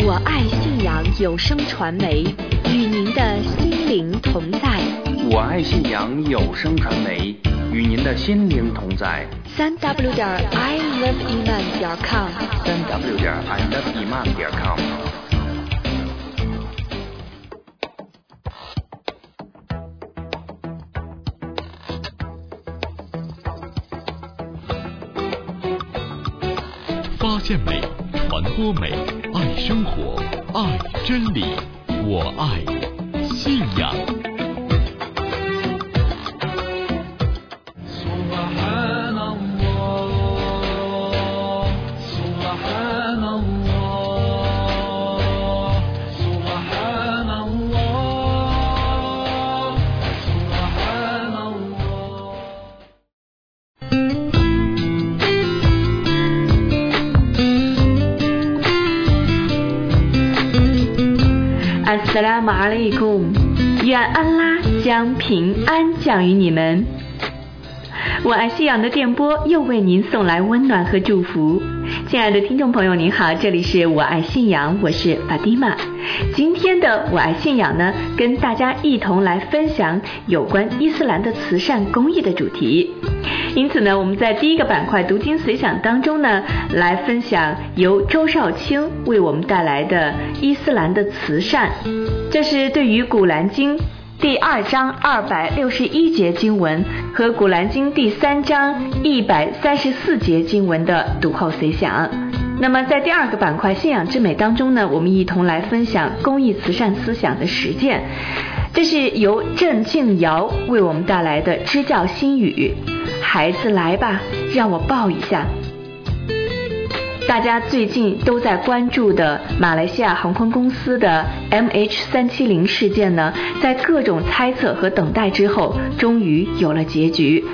我爱信阳有声传媒，与您的心灵同在。我爱信阳有声传媒，与您的心灵同在。三 w 点 i love iman 点 com。三 w 点 i love iman 点 com。真理，拉马阿里贡，愿安拉将平安降于你们。我爱信仰的电波又为您送来温暖和祝福。亲爱的听众朋友，您好，这里是我爱信仰，我是法蒂玛。今天的我爱信仰呢，跟大家一同来分享有关伊斯兰的慈善公益的主题。因此呢，我们在第一个板块读经随想当中呢，来分享由周少卿为我们带来的伊斯兰的慈善。这是对于《古兰经》第二章二百六十一节经文和《古兰经》第三章一百三十四节经文的读后随想。那么在第二个板块“信仰之美”当中呢，我们一同来分享公益慈善思想的实践。这是由郑静瑶为我们带来的支教心语：“孩子来吧，让我抱一下。”大家最近都在关注的马来西亚航空公司的 MH370 事件呢，在各种猜测和等待之后，终于有了结局。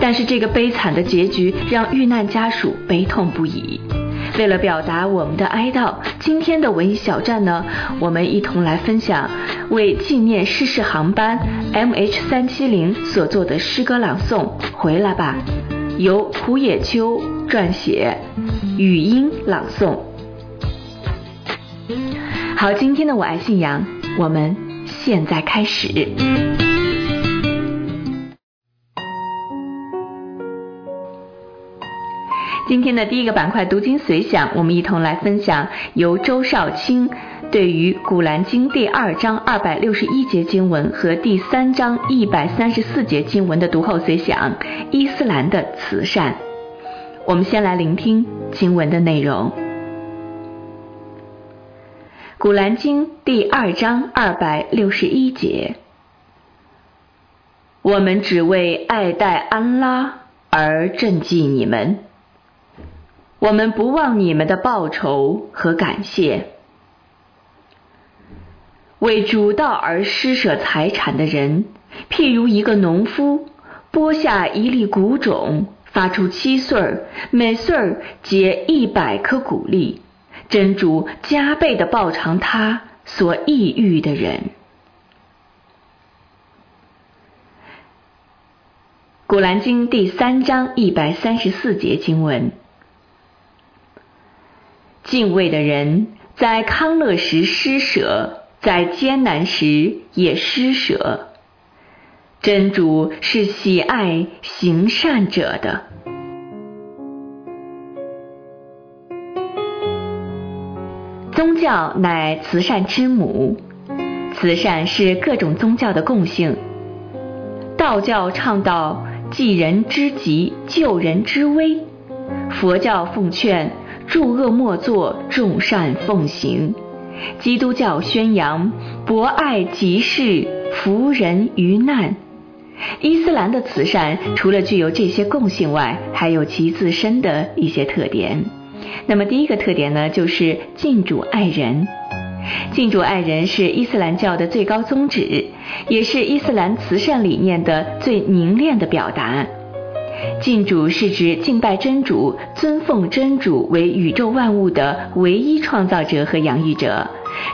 但是这个悲惨的结局让遇难家属悲痛不已。为了表达我们的哀悼，今天的文艺小站呢，我们一同来分享为纪念失事航班 MH370 所做的诗歌朗诵。回来吧，由胡野秋撰写，语音朗诵。好，今天的我爱信仰，我们现在开始。今天的第一个板块读经随想，我们一同来分享由周少卿对于《古兰经》第二章二百六十一节经文和第三章一百三十四节经文的读后随想，伊斯兰的慈善。我们先来聆听经文的内容，《古兰经》第二章二百六十一节：我们只为爱戴安拉而赈济你们。我们不忘你们的报酬和感谢。为主道而施舍财产的人，譬如一个农夫播下一粒谷种，发出七穗儿，每穗儿结一百颗谷粒，真主加倍的报偿他所抑郁的人。古兰经第三章一百三十四节经文。敬畏的人在康乐时施舍，在艰难时也施舍。真主是喜爱行善者的。宗教乃慈善之母，慈善是各种宗教的共性。道教倡导济人之急，救人之危；佛教奉劝。诸恶莫作，众善奉行。基督教宣扬博爱济世，扶人于难。伊斯兰的慈善除了具有这些共性外，还有其自身的一些特点。那么第一个特点呢，就是敬主爱人。敬主爱人是伊斯兰教的最高宗旨，也是伊斯兰慈善理念的最凝练的表达。敬主是指敬拜真主，尊奉真主为宇宙万物的唯一创造者和养育者。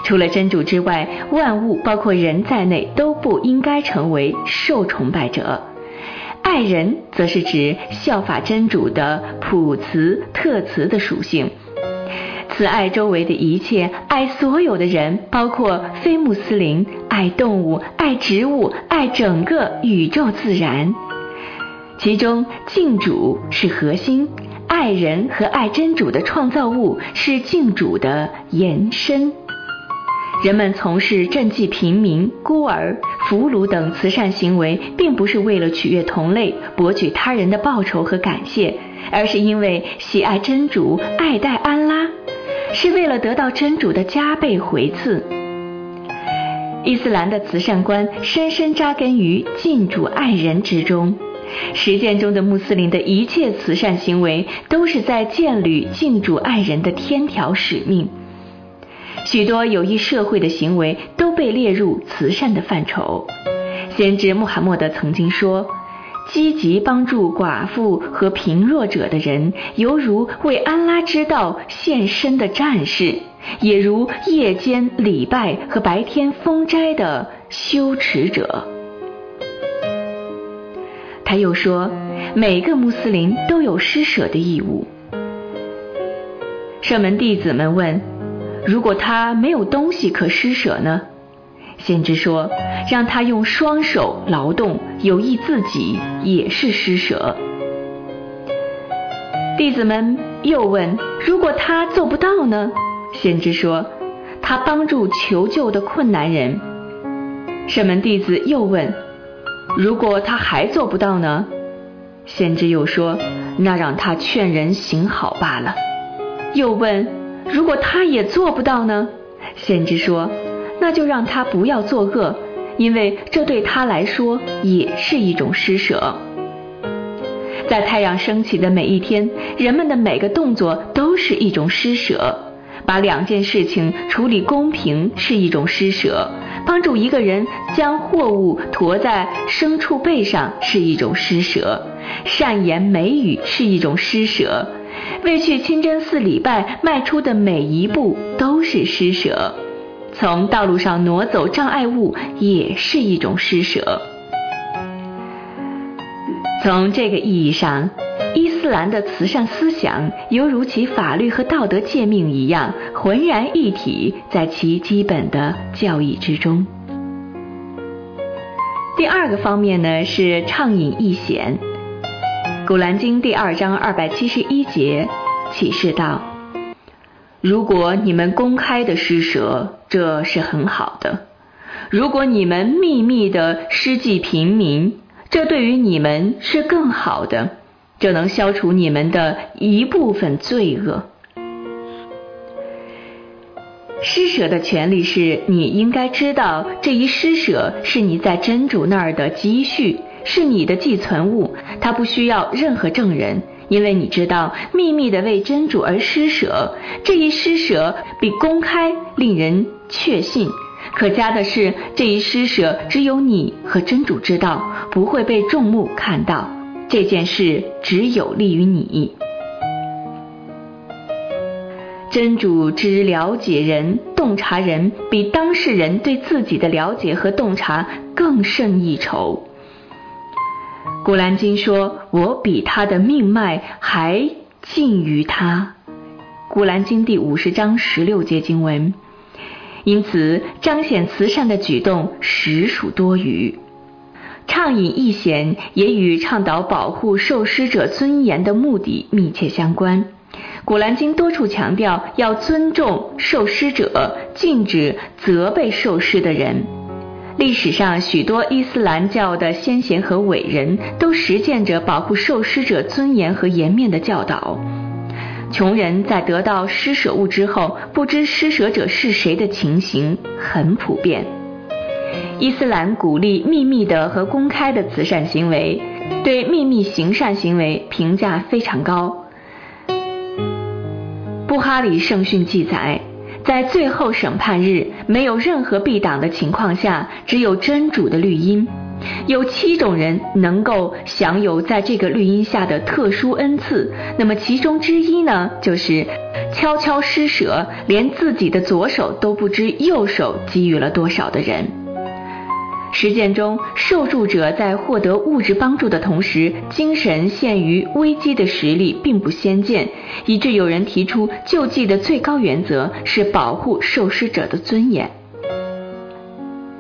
除了真主之外，万物包括人在内都不应该成为受崇拜者。爱人则是指效法真主的普慈特慈的属性。慈爱周围的一切，爱所有的人，包括非穆斯林，爱动物，爱植物，爱整个宇宙自然。其中敬主是核心，爱人和爱真主的创造物是敬主的延伸。人们从事赈济贫民、孤儿、俘虏等慈善行为，并不是为了取悦同类、博取他人的报酬和感谢，而是因为喜爱真主、爱戴安拉，是为了得到真主的加倍回赐。伊斯兰的慈善观深深扎根于敬主爱人之中。实践中的穆斯林的一切慈善行为，都是在建立敬主爱人的天条使命。许多有益社会的行为都被列入慈善的范畴。先知穆罕默德曾经说：“积极帮助寡妇和贫弱者的人，犹如为安拉之道献身的战士，也如夜间礼拜和白天封斋的修持者。”他又说，每个穆斯林都有施舍的义务。圣门弟子们问：如果他没有东西可施舍呢？先知说：让他用双手劳动，有益自己，也是施舍。弟子们又问：如果他做不到呢？先知说：他帮助求救的困难人。圣门弟子又问。如果他还做不到呢？先知又说：“那让他劝人行好罢了。”又问：“如果他也做不到呢？”先知说：“那就让他不要作恶，因为这对他来说也是一种施舍。”在太阳升起的每一天，人们的每个动作都是一种施舍。把两件事情处理公平是一种施舍。帮助一个人将货物驮在牲畜背上是一种施舍，善言美语是一种施舍，为去清真寺礼拜迈出的每一步都是施舍，从道路上挪走障碍物也是一种施舍。从这个意义上，伊斯兰的慈善思想犹如其法律和道德诫命一样，浑然一体，在其基本的教义之中。第二个方面呢，是畅饮易显。古兰经第二章二百七十一节启示道：“如果你们公开的施舍，这是很好的；如果你们秘密的施济平民，这对于你们是更好的，这能消除你们的一部分罪恶。施舍的权利是你应该知道，这一施舍是你在真主那儿的积蓄，是你的寄存物，它不需要任何证人，因为你知道秘密的为真主而施舍，这一施舍比公开令人确信。可嘉的是，这一施舍只有你和真主知道，不会被众目看到。这件事只有利于你。真主之了解人、洞察人，比当事人对自己的了解和洞察更胜一筹。古兰经说：“我比他的命脉还近于他。”古兰经第五十章十六节经文。因此，彰显慈善的举动实属多余。倡引义贤也与倡导保护受施者尊严的目的密切相关。古兰经多处强调要尊重受施者，禁止责备受施的人。历史上，许多伊斯兰教的先贤和伟人都实践着保护受施者尊严和颜面的教导。穷人在得到施舍物之后，不知施舍者是谁的情形很普遍。伊斯兰鼓励秘密的和公开的慈善行为，对秘密行善行为评价非常高。布哈里圣训记载，在最后审判日，没有任何避挡的情况下，只有真主的绿荫。有七种人能够享有在这个绿荫下的特殊恩赐，那么其中之一呢，就是悄悄施舍，连自己的左手都不知右手给予了多少的人。实践中，受助者在获得物质帮助的同时，精神陷于危机的实力并不鲜见，以致有人提出救济的最高原则是保护受施者的尊严。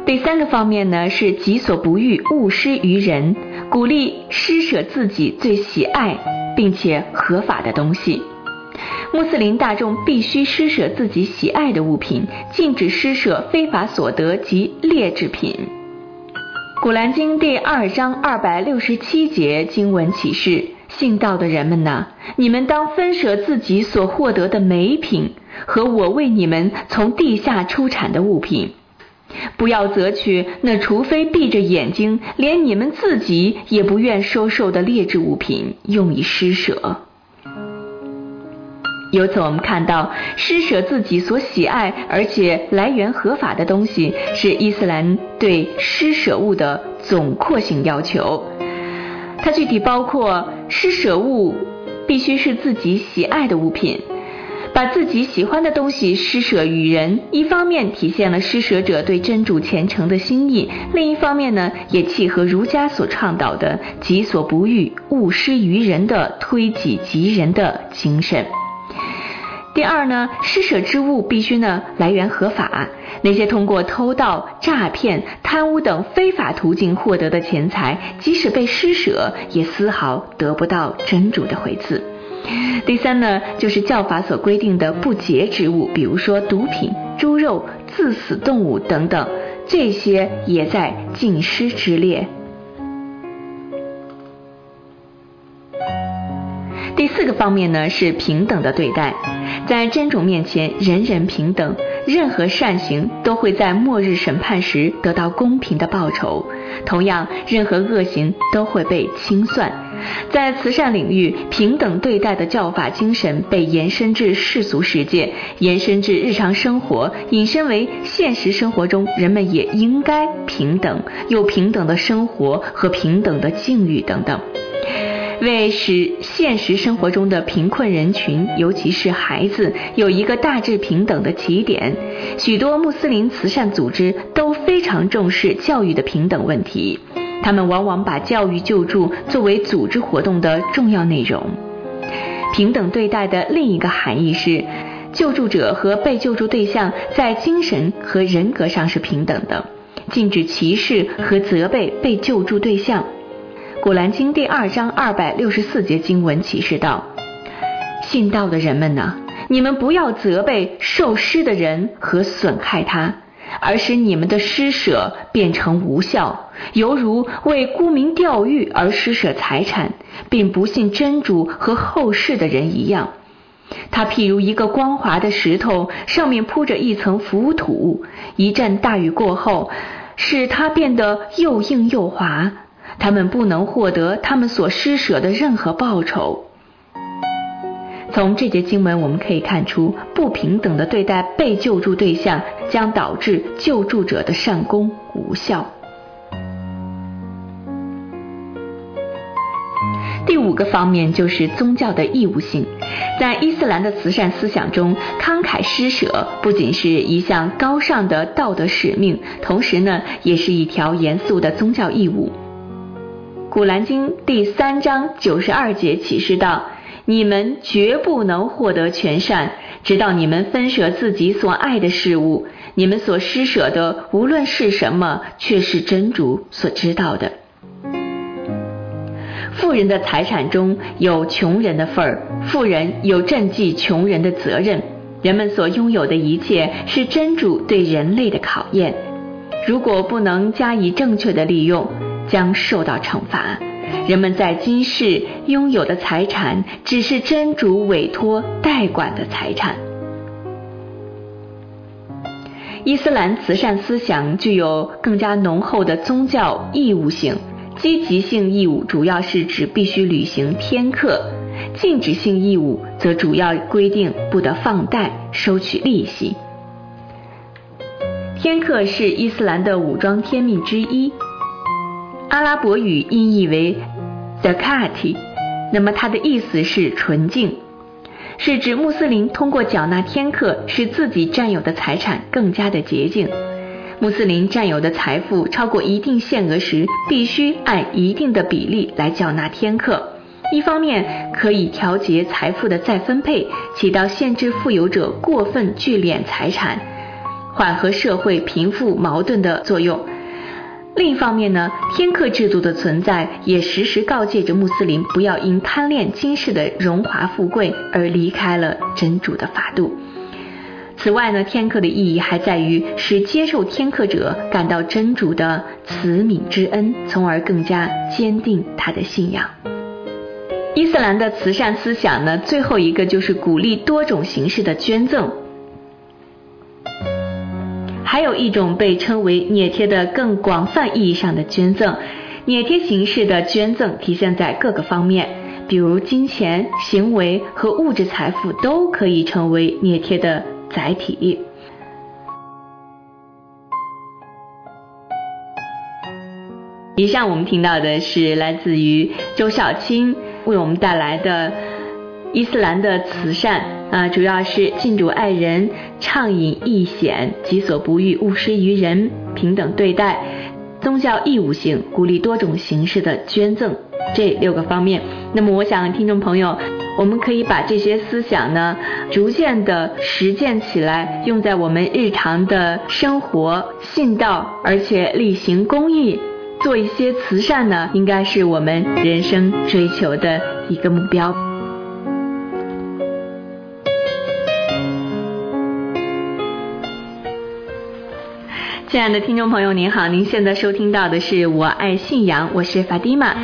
第三个方面呢，是己所不欲，勿施于人，鼓励施舍自己最喜爱并且合法的东西。穆斯林大众必须施舍自己喜爱的物品，禁止施舍非法所得及劣质品。古兰经第二章二百六十七节经文启示：信道的人们呐，你们当分舍自己所获得的美品和我为你们从地下出产的物品，不要择取那除非闭着眼睛，连你们自己也不愿收受的劣质物品，用以施舍。由此，我们看到施舍自己所喜爱而且来源合法的东西，是伊斯兰对施舍物的总括性要求。它具体包括施舍物必须是自己喜爱的物品，把自己喜欢的东西施舍于人，一方面体现了施舍者对真主虔诚的心意，另一方面呢，也契合儒家所倡导的“己所不欲，勿施于人”的推己及人的精神。第二呢，施舍之物必须呢来源合法。那些通过偷盗、诈骗、贪污等非法途径获得的钱财，即使被施舍，也丝毫得不到真主的回赐。第三呢，就是教法所规定的不洁之物，比如说毒品、猪肉、自死动物等等，这些也在禁施之列。第四个方面呢，是平等的对待。在真主面前，人人平等，任何善行都会在末日审判时得到公平的报酬。同样，任何恶行都会被清算。在慈善领域，平等对待的教法精神被延伸至世俗世界，延伸至日常生活，引申为现实生活中人们也应该平等，有平等的生活和平等的境遇等等。为使现实生活中的贫困人群，尤其是孩子，有一个大致平等的起点，许多穆斯林慈善组织都非常重视教育的平等问题。他们往往把教育救助作为组织活动的重要内容。平等对待的另一个含义是，救助者和被救助对象在精神和人格上是平等的，禁止歧视和责备被救助对象。古兰经第二章二百六十四节经文启示道：“信道的人们呢，你们不要责备受施的人和损害他，而使你们的施舍变成无效，犹如为沽名钓誉而施舍财产，并不信真主和后世的人一样。他譬如一个光滑的石头，上面铺着一层浮土，一阵大雨过后，使它变得又硬又滑。”他们不能获得他们所施舍的任何报酬。从这节经文我们可以看出，不平等的对待被救助对象，将导致救助者的善功无效。第五个方面就是宗教的义务性。在伊斯兰的慈善思想中，慷慨施舍不仅是一项高尚的道德使命，同时呢，也是一条严肃的宗教义务。古兰经第三章九十二节启示道：“你们绝不能获得全善，直到你们分舍自己所爱的事物。你们所施舍的，无论是什么，却是真主所知道的。富人的财产中有穷人的份儿，富人有赈济穷人的责任。人们所拥有的一切，是真主对人类的考验。如果不能加以正确的利用，将受到惩罚。人们在今世拥有的财产，只是真主委托代管的财产。伊斯兰慈善思想具有更加浓厚的宗教义务性。积极性义务主要是指必须履行天课，禁止性义务则主要规定不得放贷、收取利息。天课是伊斯兰的武装天命之一。阿拉伯语音译为 “zakat”，那么它的意思是纯净，是指穆斯林通过缴纳天课，使自己占有的财产更加的洁净。穆斯林占有的财富超过一定限额时，必须按一定的比例来缴纳天课。一方面可以调节财富的再分配，起到限制富有者过分聚敛财产、缓和社会贫富矛盾的作用；另一方面呢，天课制度的存在也时时告诫着穆斯林不要因贪恋今世的荣华富贵而离开了真主的法度。此外呢，天课的意义还在于使接受天课者感到真主的慈悯之恩，从而更加坚定他的信仰。伊斯兰的慈善思想呢，最后一个就是鼓励多种形式的捐赠。还有一种被称为涅贴的更广泛意义上的捐赠，涅贴形式的捐赠体现在各个方面，比如金钱、行为和物质财富都可以成为涅贴的载体。以上我们听到的是来自于周小青为我们带来的伊斯兰的慈善啊，主要是敬主爱人、畅饮易险、己所不欲、勿施于人、平等对待、宗教义务性、鼓励多种形式的捐赠这六个方面。那么，我想听众朋友，我们可以把这些思想呢，逐渐的实践起来，用在我们日常的生活，信道，而且例行公益。做一些慈善呢，应该是我们人生追求的一个目标。亲爱的听众朋友，您好，您现在收听到的是《我爱信仰》，我是法蒂玛。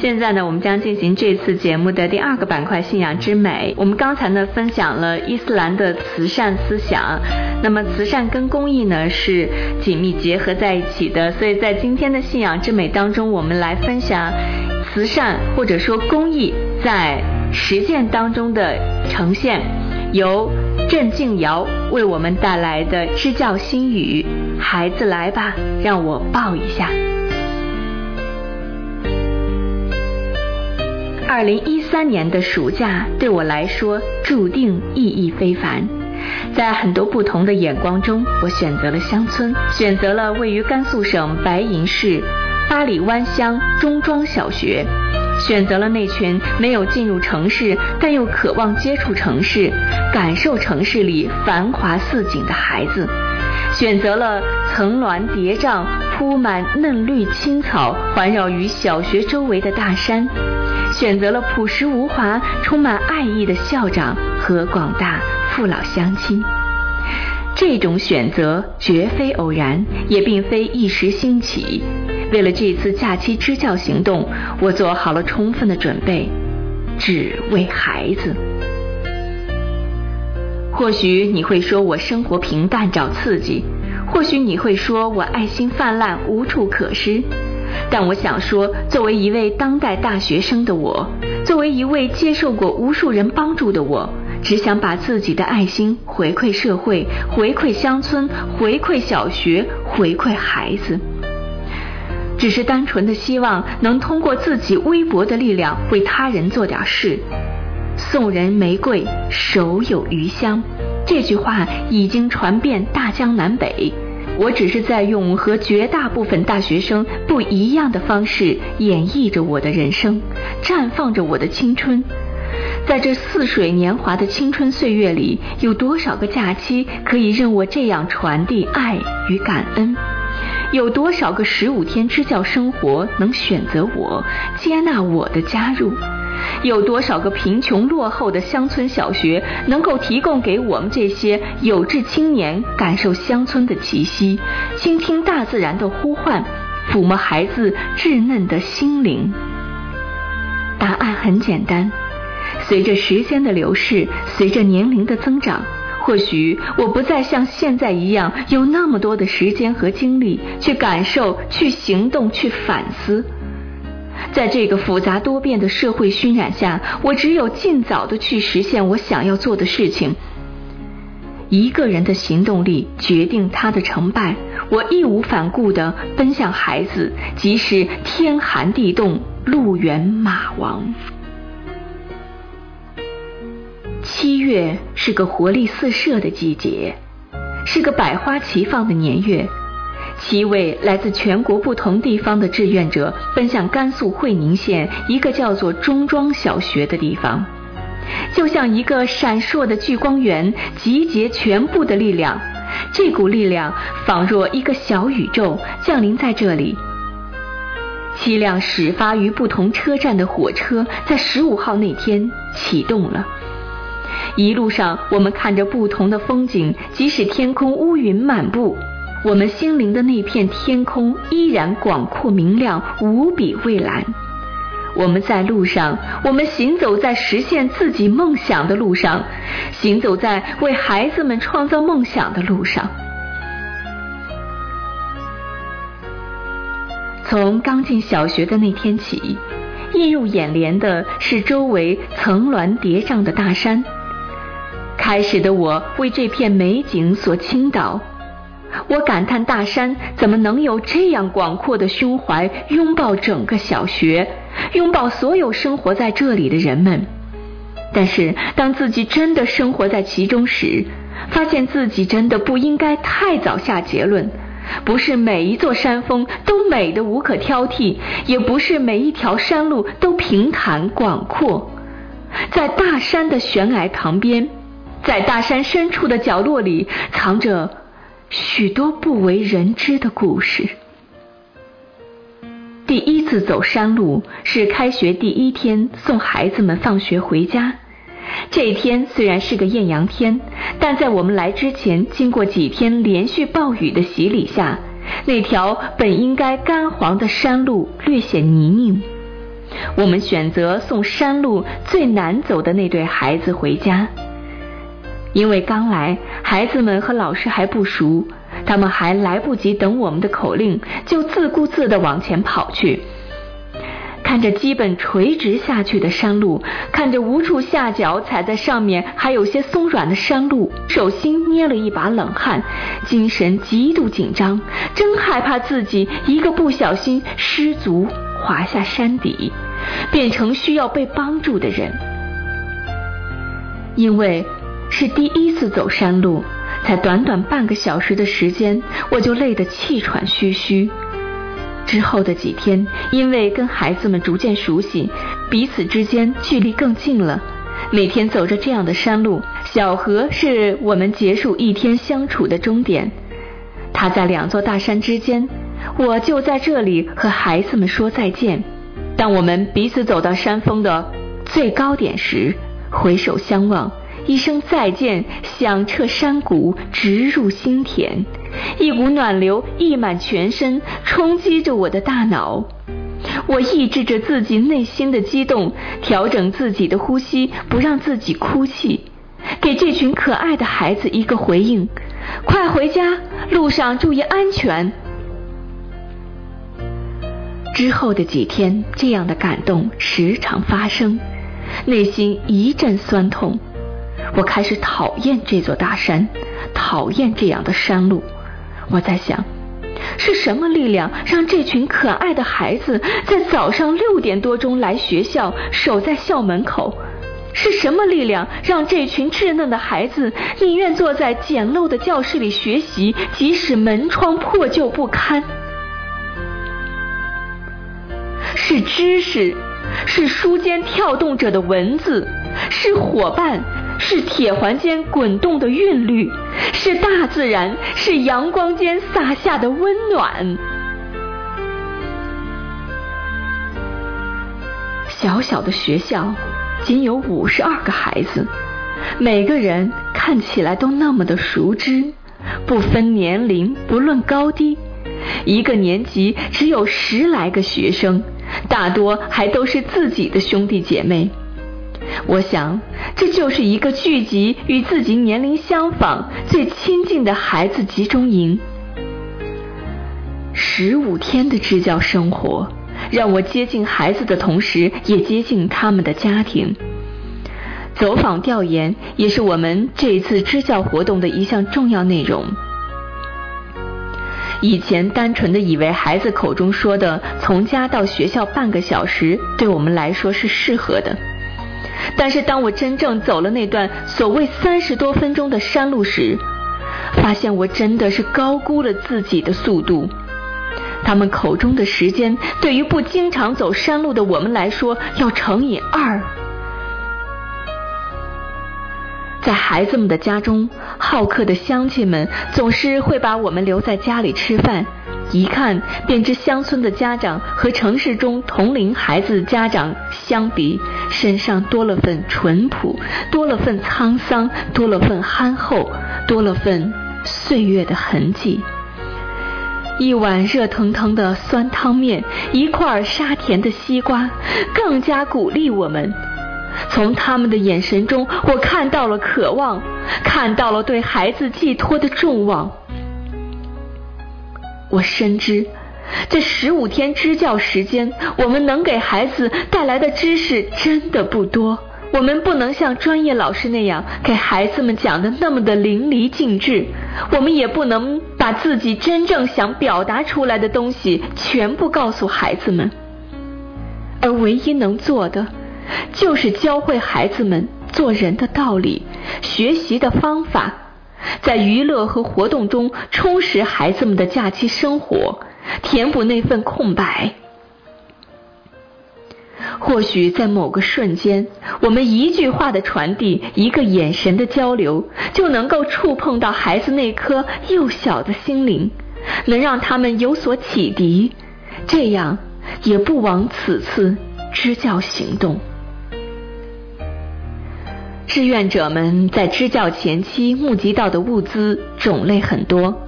现在呢，我们将进行这次节目的第二个板块——信仰之美。我们刚才呢，分享了伊斯兰的慈善思想。那么，慈善跟公益呢是紧密结合在一起的。所以在今天的信仰之美当中，我们来分享慈善或者说公益在实践当中的呈现。由郑静瑶为我们带来的支教心语：“孩子来吧，让我抱一下。”二零一三年的暑假对我来说注定意义非凡。在很多不同的眼光中，我选择了乡村，选择了位于甘肃省白银市八里湾乡中庄小学，选择了那群没有进入城市但又渴望接触城市、感受城市里繁华似锦的孩子，选择了层峦叠嶂、铺满嫩绿青草、环绕于小学周围的大山。选择了朴实无华、充满爱意的校长和广大父老乡亲。这种选择绝非偶然，也并非一时兴起。为了这次假期支教行动，我做好了充分的准备，只为孩子。或许你会说我生活平淡找刺激，或许你会说我爱心泛滥无处可施。但我想说，作为一位当代大学生的我，作为一位接受过无数人帮助的我，只想把自己的爱心回馈社会，回馈乡村，回馈小学，回馈孩子。只是单纯的希望能通过自己微薄的力量为他人做点事。送人玫瑰，手有余香。这句话已经传遍大江南北。我只是在用和绝大部分大学生不一样的方式演绎着我的人生，绽放着我的青春。在这似水年华的青春岁月里，有多少个假期可以任我这样传递爱与感恩？有多少个十五天支教生活能选择我、接纳我的加入？有多少个贫穷落后的乡村小学能够提供给我们这些有志青年感受乡村的气息，倾听大自然的呼唤，抚摸孩子稚嫩的心灵？答案很简单：随着时间的流逝，随着年龄的增长，或许我不再像现在一样有那么多的时间和精力去感受、去行动、去反思。在这个复杂多变的社会熏染下，我只有尽早的去实现我想要做的事情。一个人的行动力决定他的成败。我义无反顾的奔向孩子，即使天寒地冻，路远马亡。七月是个活力四射的季节，是个百花齐放的年月。七位来自全国不同地方的志愿者奔向甘肃会宁县一个叫做中庄小学的地方，就像一个闪烁的聚光源，集结全部的力量。这股力量仿若一个小宇宙降临在这里。七辆始发于不同车站的火车在十五号那天启动了。一路上，我们看着不同的风景，即使天空乌云满布，我们心灵的那片天空依然广阔明亮，无比蔚蓝。我们在路上，我们行走在实现自己梦想的路上，行走在为孩子们创造梦想的路上。从刚进小学的那天起，映入眼帘的是周围层峦叠嶂的大山。开始的我为这片美景所倾倒，我感叹大山怎么能有这样广阔的胸怀，拥抱整个小学，拥抱所有生活在这里的人们。但是当自己真的生活在其中时，发现自己真的不应该太早下结论。不是每一座山峰都美得无可挑剔，也不是每一条山路都平坦广阔。在大山的悬崖旁边，在大山深处的角落里，藏着许多不为人知的故事。第一次走山路是开学第一天，送孩子们放学回家。这一天虽然是个艳阳天，但在我们来之前，经过几天连续暴雨的洗礼下，那条本应该干黄的山路略显泥泞。我们选择送山路最难走的那对孩子回家，因为刚来，孩子们和老师还不熟，他们还来不及等我们的口令，就自顾自地往前跑去。看着基本垂直下去的山路，看着无处下脚踩在上面还有些松软的山路，手心捏了一把冷汗，精神极度紧张，真害怕自己一个不小心失足滑下山底，变成需要被帮助的人。因为是第一次走山路，才短短半个小时的时间，我就累得气喘吁吁。之后的几天，因为跟孩子们逐渐熟悉，彼此之间距离更近了。每天走着这样的山路，小河是我们结束一天相处的终点。它在两座大山之间，我就在这里和孩子们说再见。当我们彼此走到山峰的最高点时，回首相望。一声再见，响彻山谷，直入心田。一股暖流溢满全身，冲击着我的大脑。我抑制着自己内心的激动，调整自己的呼吸，不让自己哭泣，给这群可爱的孩子一个回应：快回家，路上注意安全。之后的几天，这样的感动时常发生，内心一阵酸痛。我开始讨厌这座大山，讨厌这样的山路。我在想，是什么力量让这群可爱的孩子在早上六点多钟来学校，守在校门口？是什么力量让这群稚嫩的孩子宁愿坐在简陋的教室里学习，即使门窗破旧不堪？是知识，是书间跳动着的文字，是伙伴。是铁环间滚动的韵律，是大自然，是阳光间洒下的温暖。小小的学校，仅有五十二个孩子，每个人看起来都那么的熟知，不分年龄，不论高低。一个年级只有十来个学生，大多还都是自己的兄弟姐妹。我想，这就是一个聚集与自己年龄相仿、最亲近的孩子集中营。十五天的支教生活，让我接近孩子的同时，也接近他们的家庭。走访调研也是我们这一次支教活动的一项重要内容。以前单纯的以为孩子口中说的从家到学校半个小时，对我们来说是适合的。但是当我真正走了那段所谓三十多分钟的山路时，发现我真的是高估了自己的速度。他们口中的时间，对于不经常走山路的我们来说，要乘以二。在孩子们的家中，好客的乡亲们总是会把我们留在家里吃饭，一看便知乡村的家长和城市中同龄孩子的家长相比，身上多了份淳朴，多了份沧桑，多了份憨厚，多了份岁月的痕迹。一碗热腾腾的酸汤面，一块沙甜的西瓜，更加鼓励我们。从他们的眼神中，我看到了渴望，看到了对孩子寄托的众望。我深知，这十五天支教时间，我们能给孩子带来的知识真的不多。我们不能像专业老师那样给孩子们讲的那么的淋漓尽致，我们也不能把自己真正想表达出来的东西全部告诉孩子们。而唯一能做的，就是教会孩子们做人的道理、学习的方法，在娱乐和活动中充实孩子们的假期生活，填补那份空白。或许在某个瞬间，我们一句话的传递，一个眼神的交流，就能够触碰到孩子那颗幼小的心灵，能让他们有所启迪，这样也不枉此次支教行动。志愿者们在支教前期募集到的物资种类很多，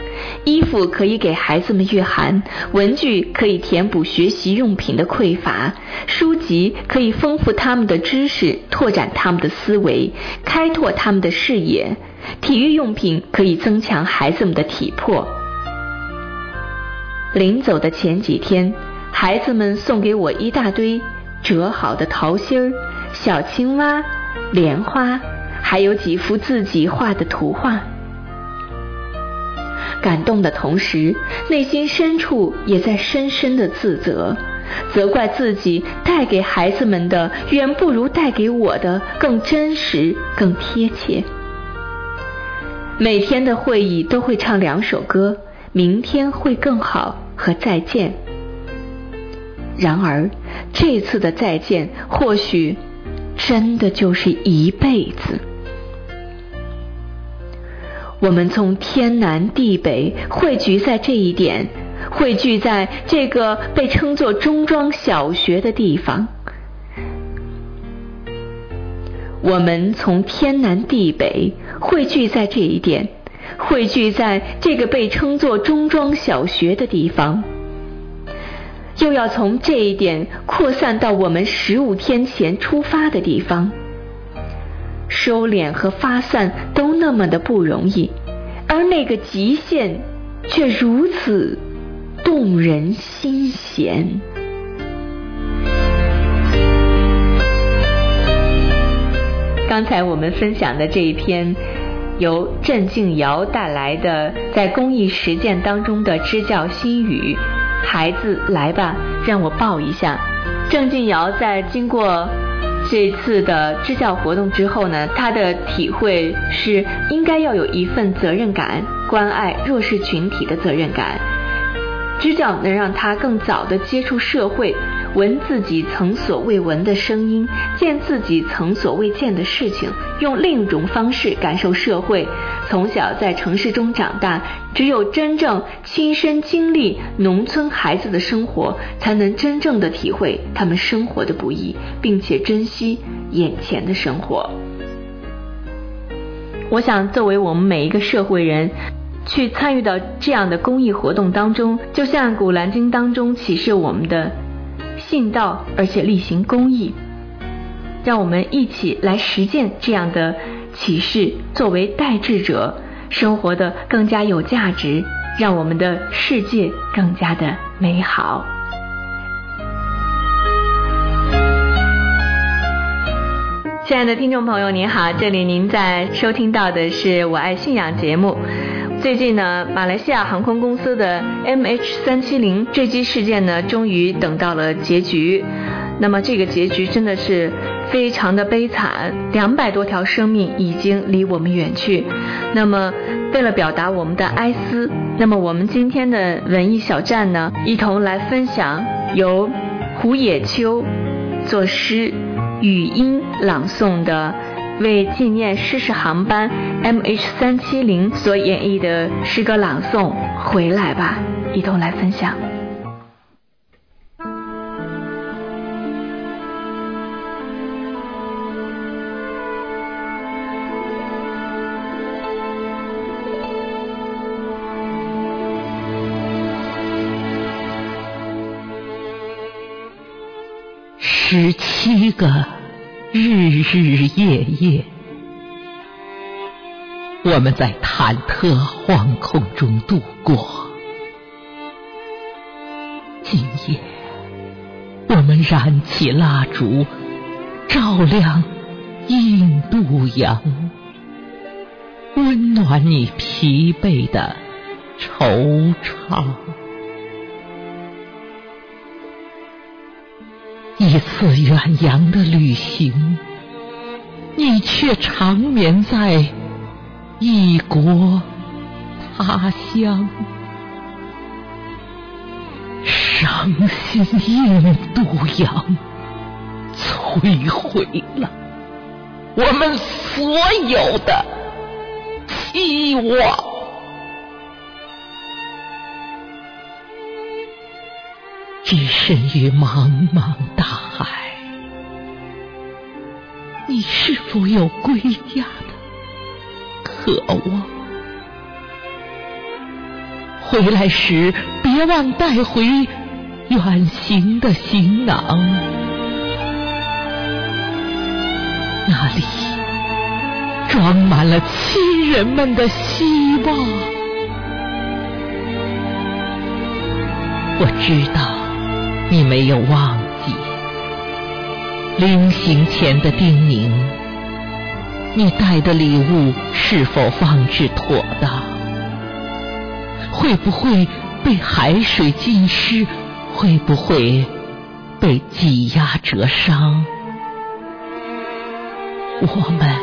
衣服可以给孩子们御寒，文具可以填补学习用品的匮乏，书籍可以丰富他们的知识，拓展他们的思维，开拓他们的视野，体育用品可以增强孩子们的体魄。临走的前几天，孩子们送给我一大堆折好的桃心儿、小青蛙。莲花，还有几幅自己画的图画。感动的同时，内心深处也在深深的自责，责怪自己带给孩子们的远不如带给我的更真实、更贴切。每天的会议都会唱两首歌，明天会更好和再见。然而，这次的再见，或许。真的就是一辈子。我们从天南地北汇聚在这一点，汇聚在这个被称作中庄小学的地方。我们从天南地北汇聚在这一点，汇聚在这个被称作中庄小学的地方。又要从这一点扩散到我们十五天前出发的地方，收敛和发散都那么的不容易，而那个极限却如此动人心弦。刚才我们分享的这一篇，由郑静瑶带来的在公益实践当中的支教心语。孩子，来吧，让我抱一下。郑俊瑶在经过这次的支教活动之后呢，他的体会是应该要有一份责任感，关爱弱势群体的责任感。支教能让他更早的接触社会。闻自己曾所未闻的声音，见自己曾所未见的事情，用另一种方式感受社会。从小在城市中长大，只有真正亲身经历农村孩子的生活，才能真正的体会他们生活的不易，并且珍惜眼前的生活。我想，作为我们每一个社会人，去参与到这样的公益活动当中，就像《古兰经》当中启示我们的。信道，而且力行公益，让我们一起来实践这样的启示，作为代志者，生活的更加有价值，让我们的世界更加的美好。亲爱的听众朋友，您好，这里您在收听到的是《我爱信仰》节目。最近呢，马来西亚航空公司的 MH 三七零坠机事件呢，终于等到了结局。那么这个结局真的是非常的悲惨，两百多条生命已经离我们远去。那么为了表达我们的哀思，那么我们今天的文艺小站呢，一同来分享由胡野秋作诗、语音朗诵的。为纪念失事航班 MH 三七零所演绎的诗歌朗诵，回来吧，一同来分享。十七个。日日夜夜，我们在忐忑惶恐中度过。今夜，我们燃起蜡烛，照亮印度洋，温暖你疲惫的惆怅。一次远洋的旅行，你却长眠在异国他乡，伤心印度洋摧毁了我们所有的希望。置身于茫茫大海，你是否有归家的渴望？回来时别忘带回远行的行囊，那里装满了亲人们的希望。我知道。你没有忘记临行前的叮咛，你带的礼物是否放置妥当？会不会被海水浸湿？会不会被挤压折伤？我们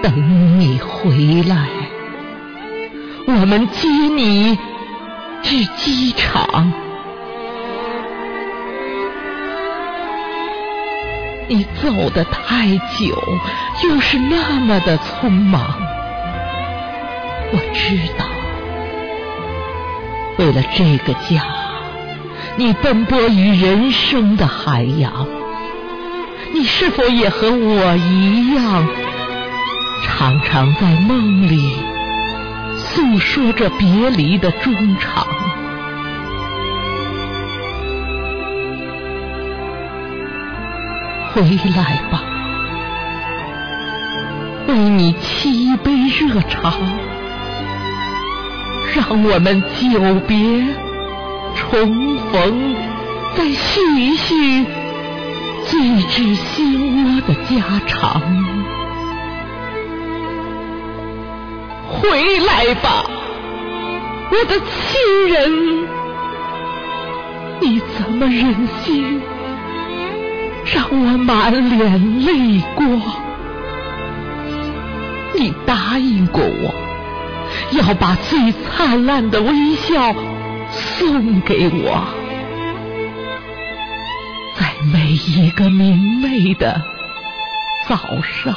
等你回来，我们接你至机场。你走得太久，又是那么的匆忙。我知道，为了这个家，你奔波于人生的海洋。你是否也和我一样，常常在梦里诉说着别离的衷肠？回来吧，为你沏一杯热茶，让我们久别重逢，再叙一叙最知心窝的家常。回来吧，我的亲人，你怎么忍心？让我满脸泪光。你答应过我，要把最灿烂的微笑送给我，在每一个明媚的早上。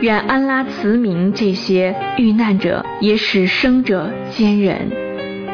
愿安拉慈悯这些遇难者，也使生者坚忍。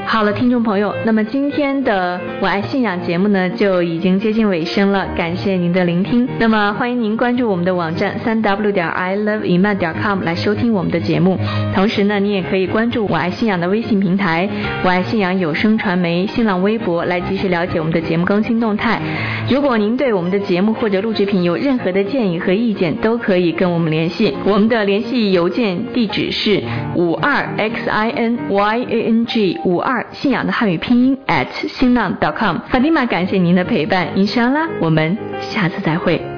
好了，听众朋友，那么今天的我爱信仰节目呢就已经接近尾声了，感谢您的聆听。那么欢迎您关注我们的网站三 w 点 i love i m a 点 com 来收听我们的节目。同时呢，你也可以关注我爱信仰的微信平台、我爱信仰有声传媒新浪微博来及时了解我们的节目更新动态。如果您对我们的节目或者录制品有任何的建议和意见，都可以跟我们联系。我们的联系邮件地址是五二 x i n y a n g 五二。信仰的汉语拼音 at 新浪 .com，法蒂玛，感谢您的陪伴，伊莎拉，我们下次再会。